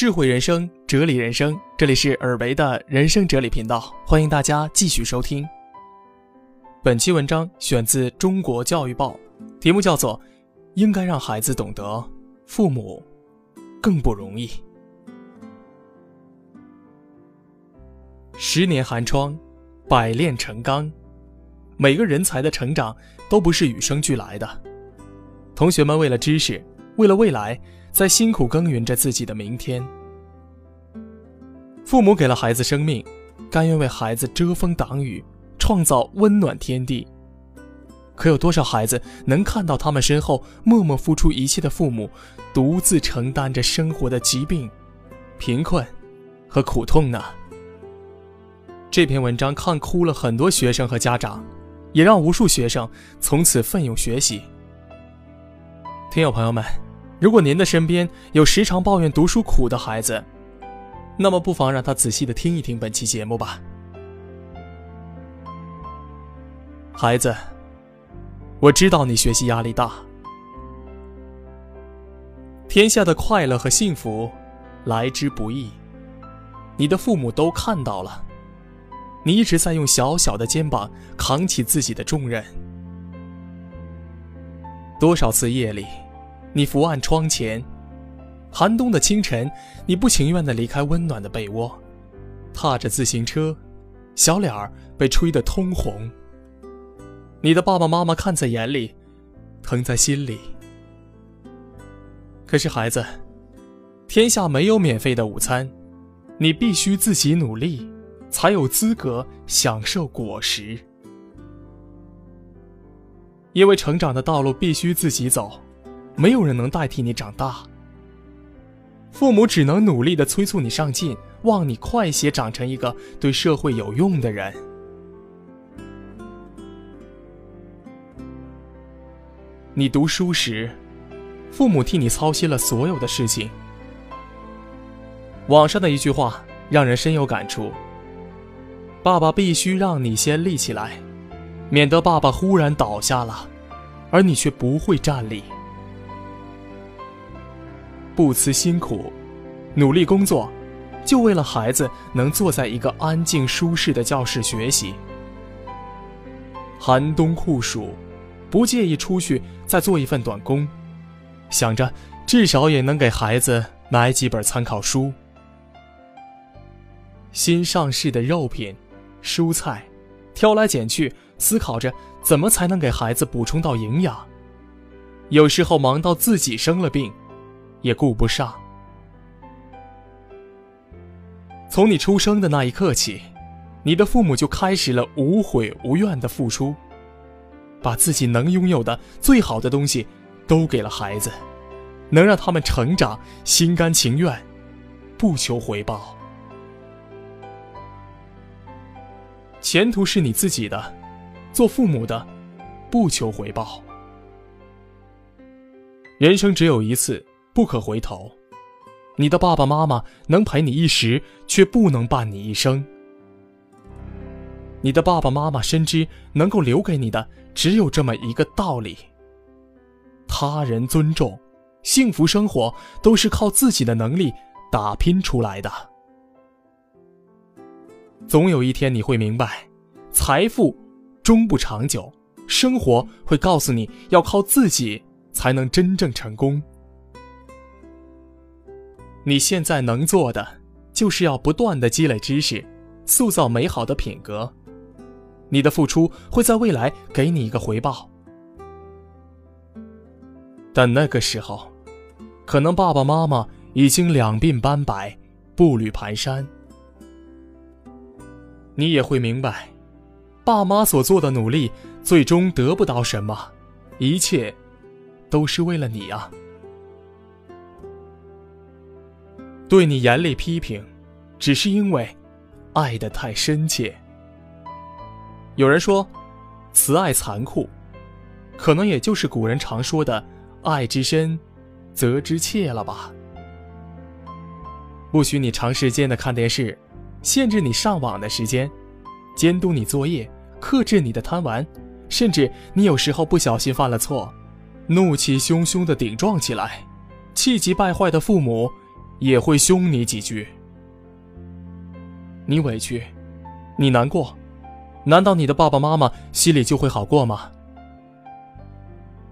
智慧人生，哲理人生，这里是尔维的人生哲理频道，欢迎大家继续收听。本期文章选自《中国教育报》，题目叫做《应该让孩子懂得父母更不容易》。十年寒窗，百炼成钢。每个人才的成长都不是与生俱来的。同学们为了知识，为了未来。在辛苦耕耘着自己的明天。父母给了孩子生命，甘愿为孩子遮风挡雨，创造温暖天地。可有多少孩子能看到他们身后默默付出一切的父母，独自承担着生活的疾病、贫困和苦痛呢？这篇文章看哭了很多学生和家长，也让无数学生从此奋勇学习。听友朋友们。如果您的身边有时常抱怨读书苦的孩子，那么不妨让他仔细的听一听本期节目吧。孩子，我知道你学习压力大，天下的快乐和幸福来之不易，你的父母都看到了，你一直在用小小的肩膀扛起自己的重任，多少次夜里。你伏案窗前，寒冬的清晨，你不情愿地离开温暖的被窝，踏着自行车，小脸儿被吹得通红。你的爸爸妈妈看在眼里，疼在心里。可是孩子，天下没有免费的午餐，你必须自己努力，才有资格享受果实。因为成长的道路必须自己走。没有人能代替你长大，父母只能努力的催促你上进，望你快些长成一个对社会有用的人。你读书时，父母替你操心了所有的事情。网上的一句话让人深有感触：爸爸必须让你先立起来，免得爸爸忽然倒下了，而你却不会站立。不辞辛苦，努力工作，就为了孩子能坐在一个安静舒适的教室学习。寒冬酷暑，不介意出去再做一份短工，想着至少也能给孩子买几本参考书。新上市的肉品、蔬菜，挑来拣去，思考着怎么才能给孩子补充到营养。有时候忙到自己生了病。也顾不上。从你出生的那一刻起，你的父母就开始了无悔无怨的付出，把自己能拥有的最好的东西都给了孩子，能让他们成长，心甘情愿，不求回报。前途是你自己的，做父母的，不求回报。人生只有一次。不可回头，你的爸爸妈妈能陪你一时，却不能伴你一生。你的爸爸妈妈深知，能够留给你的只有这么一个道理：他人尊重，幸福生活都是靠自己的能力打拼出来的。总有一天你会明白，财富终不长久，生活会告诉你要靠自己才能真正成功。你现在能做的，就是要不断的积累知识，塑造美好的品格。你的付出会在未来给你一个回报，但那个时候，可能爸爸妈妈已经两鬓斑白，步履蹒跚。你也会明白，爸妈所做的努力，最终得不到什么，一切，都是为了你啊。对你严厉批评，只是因为爱的太深切。有人说，慈爱残酷，可能也就是古人常说的“爱之深，责之切”了吧？不许你长时间的看电视，限制你上网的时间，监督你作业，克制你的贪玩，甚至你有时候不小心犯了错，怒气汹汹的顶撞起来，气急败坏的父母。也会凶你几句。你委屈，你难过，难道你的爸爸妈妈心里就会好过吗？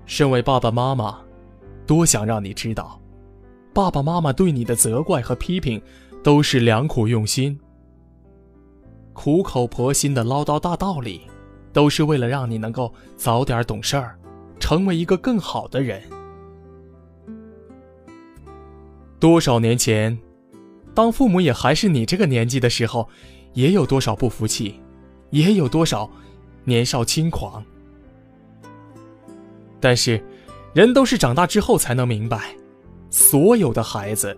身为爸爸妈妈，多想让你知道，爸爸妈妈对你的责怪和批评，都是良苦用心。苦口婆心的唠叨大道理，都是为了让你能够早点懂事儿，成为一个更好的人。多少年前，当父母也还是你这个年纪的时候，也有多少不服气，也有多少年少轻狂。但是，人都是长大之后才能明白，所有的孩子，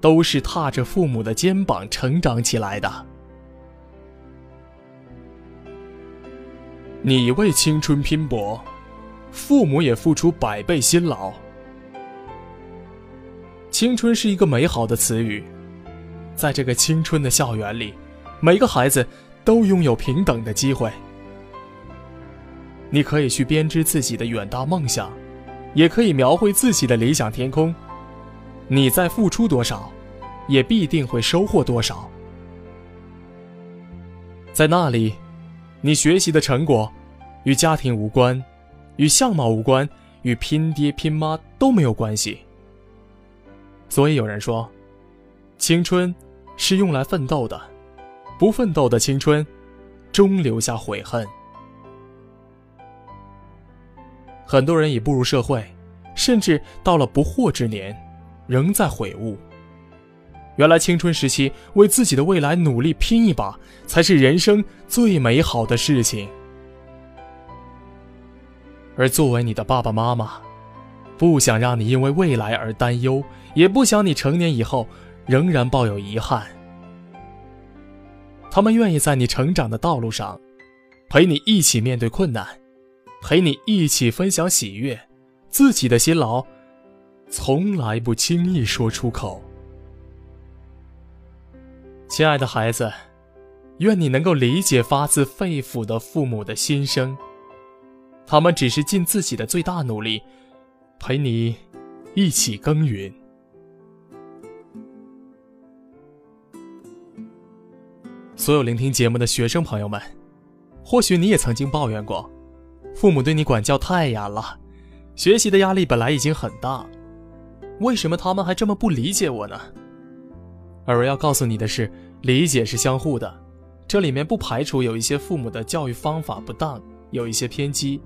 都是踏着父母的肩膀成长起来的。你为青春拼搏，父母也付出百倍辛劳。青春是一个美好的词语，在这个青春的校园里，每个孩子都拥有平等的机会。你可以去编织自己的远大梦想，也可以描绘自己的理想天空。你在付出多少，也必定会收获多少。在那里。你学习的成果，与家庭无关，与相貌无关，与拼爹拼妈都没有关系。所以有人说，青春是用来奋斗的，不奋斗的青春，终留下悔恨。很多人已步入社会，甚至到了不惑之年，仍在悔悟。原来青春时期为自己的未来努力拼一把，才是人生最美好的事情。而作为你的爸爸妈妈，不想让你因为未来而担忧，也不想你成年以后仍然抱有遗憾。他们愿意在你成长的道路上，陪你一起面对困难，陪你一起分享喜悦。自己的辛劳，从来不轻易说出口。亲爱的孩子，愿你能够理解发自肺腑的父母的心声。他们只是尽自己的最大努力，陪你一起耕耘。所有聆听节目的学生朋友们，或许你也曾经抱怨过，父母对你管教太严了，学习的压力本来已经很大，为什么他们还这么不理解我呢？而我要告诉你的是，理解是相互的，这里面不排除有一些父母的教育方法不当，有一些偏激，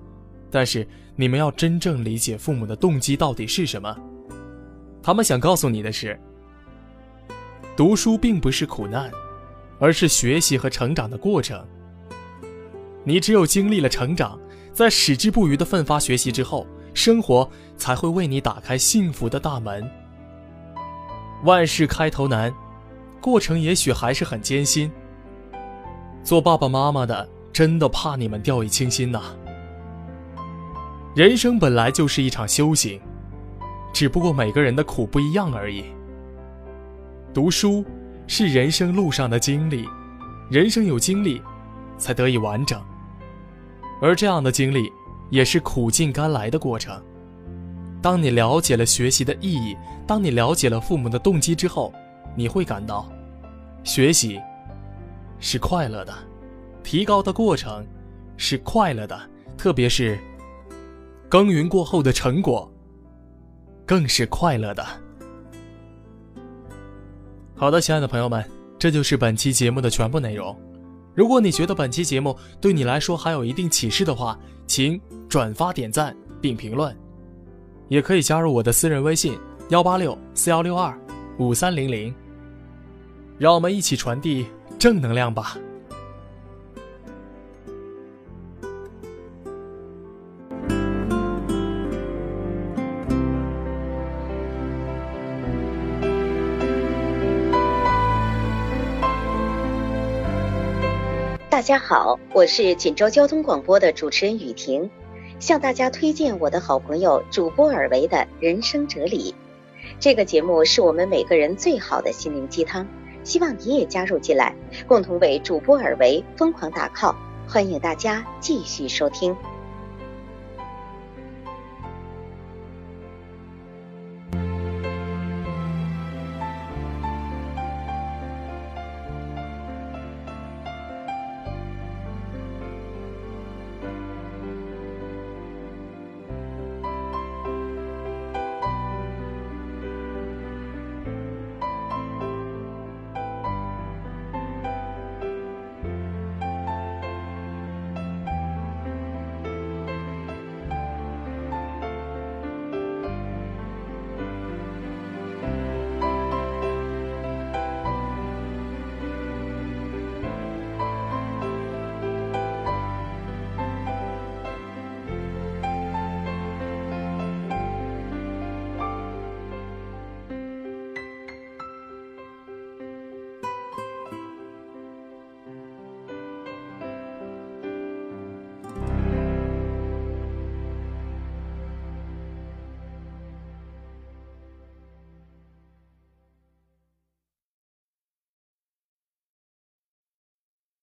但是你们要真正理解父母的动机到底是什么。他们想告诉你的是，读书并不是苦难，而是学习和成长的过程。你只有经历了成长，在矢志不渝的奋发学习之后，生活才会为你打开幸福的大门。万事开头难。过程也许还是很艰辛。做爸爸妈妈的真的怕你们掉以轻心呐。人生本来就是一场修行，只不过每个人的苦不一样而已。读书是人生路上的经历，人生有经历，才得以完整。而这样的经历，也是苦尽甘来的过程。当你了解了学习的意义，当你了解了父母的动机之后。你会感到，学习是快乐的，提高的过程是快乐的，特别是耕耘过后的成果更是快乐的。好的，亲爱的朋友们，这就是本期节目的全部内容。如果你觉得本期节目对你来说还有一定启示的话，请转发、点赞并评论，也可以加入我的私人微信：幺八六四幺六二五三零零。让我们一起传递正能量吧！大家好，我是锦州交通广播的主持人雨婷，向大家推荐我的好朋友主播尔维的人生哲理。这个节目是我们每个人最好的心灵鸡汤。希望你也加入进来，共同为主播尔维疯狂打 call。欢迎大家继续收听。